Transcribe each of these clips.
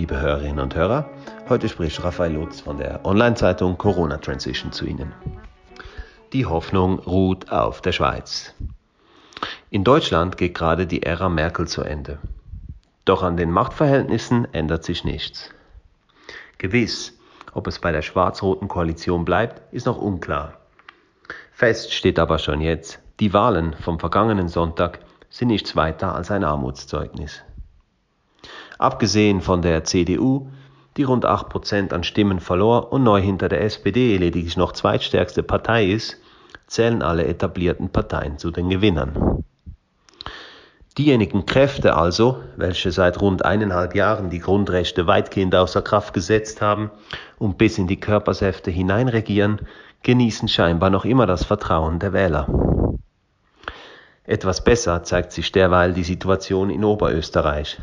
liebe Hörerinnen und Hörer. Heute spricht Raphael Lutz von der Online-Zeitung Corona Transition zu Ihnen. Die Hoffnung ruht auf der Schweiz. In Deutschland geht gerade die Ära Merkel zu Ende. Doch an den Machtverhältnissen ändert sich nichts. Gewiss, ob es bei der schwarz-roten Koalition bleibt, ist noch unklar. Fest steht aber schon jetzt, die Wahlen vom vergangenen Sonntag sind nichts weiter als ein Armutszeugnis. Abgesehen von der CDU, die rund 8% an Stimmen verlor und neu hinter der SPD lediglich noch zweitstärkste Partei ist, zählen alle etablierten Parteien zu den Gewinnern. Diejenigen Kräfte also, welche seit rund eineinhalb Jahren die Grundrechte weitgehend außer Kraft gesetzt haben und bis in die Körpersäfte hineinregieren, genießen scheinbar noch immer das Vertrauen der Wähler. Etwas besser zeigt sich derweil die Situation in Oberösterreich.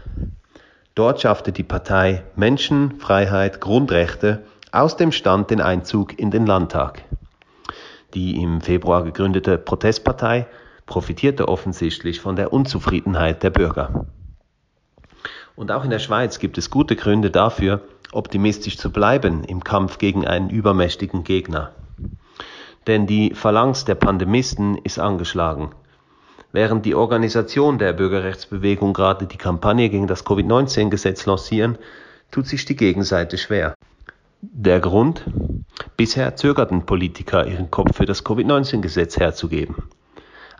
Dort schaffte die Partei Menschen, Freiheit, Grundrechte aus dem Stand den Einzug in den Landtag. Die im Februar gegründete Protestpartei profitierte offensichtlich von der Unzufriedenheit der Bürger. Und auch in der Schweiz gibt es gute Gründe dafür, optimistisch zu bleiben im Kampf gegen einen übermächtigen Gegner. Denn die Phalanx der Pandemisten ist angeschlagen. Während die Organisation der Bürgerrechtsbewegung gerade die Kampagne gegen das Covid-19-Gesetz lancieren, tut sich die Gegenseite schwer. Der Grund? Bisher zögerten Politiker, ihren Kopf für das Covid-19-Gesetz herzugeben.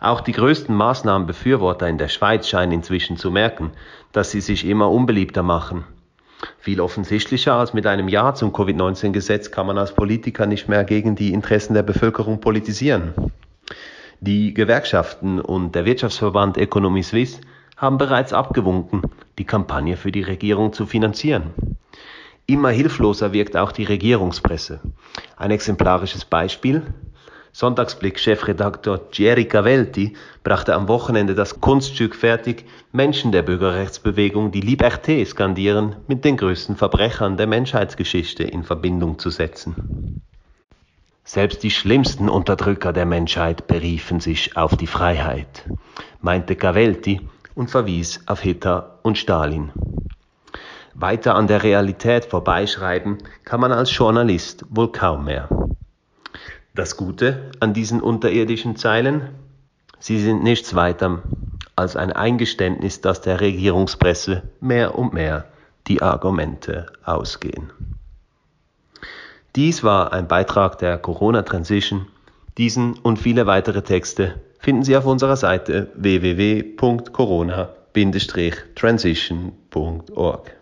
Auch die größten Maßnahmenbefürworter in der Schweiz scheinen inzwischen zu merken, dass sie sich immer unbeliebter machen. Viel offensichtlicher als mit einem Ja zum Covid-19-Gesetz kann man als Politiker nicht mehr gegen die Interessen der Bevölkerung politisieren. Die Gewerkschaften und der Wirtschaftsverband Economy Suisse haben bereits abgewunken, die Kampagne für die Regierung zu finanzieren. Immer hilfloser wirkt auch die Regierungspresse. Ein exemplarisches Beispiel. Sonntagsblick-Chefredaktor Thierry Cavelti brachte am Wochenende das Kunststück fertig, Menschen der Bürgerrechtsbewegung, die Liberté skandieren, mit den größten Verbrechern der Menschheitsgeschichte in Verbindung zu setzen. Selbst die schlimmsten Unterdrücker der Menschheit beriefen sich auf die Freiheit, meinte Gavelti und verwies auf Hitler und Stalin. Weiter an der Realität vorbeischreiben kann man als Journalist wohl kaum mehr. Das Gute an diesen unterirdischen Zeilen? Sie sind nichts weiter als ein Eingeständnis, dass der Regierungspresse mehr und mehr die Argumente ausgehen. Dies war ein Beitrag der Corona Transition. Diesen und viele weitere Texte finden Sie auf unserer Seite www.corona-transition.org.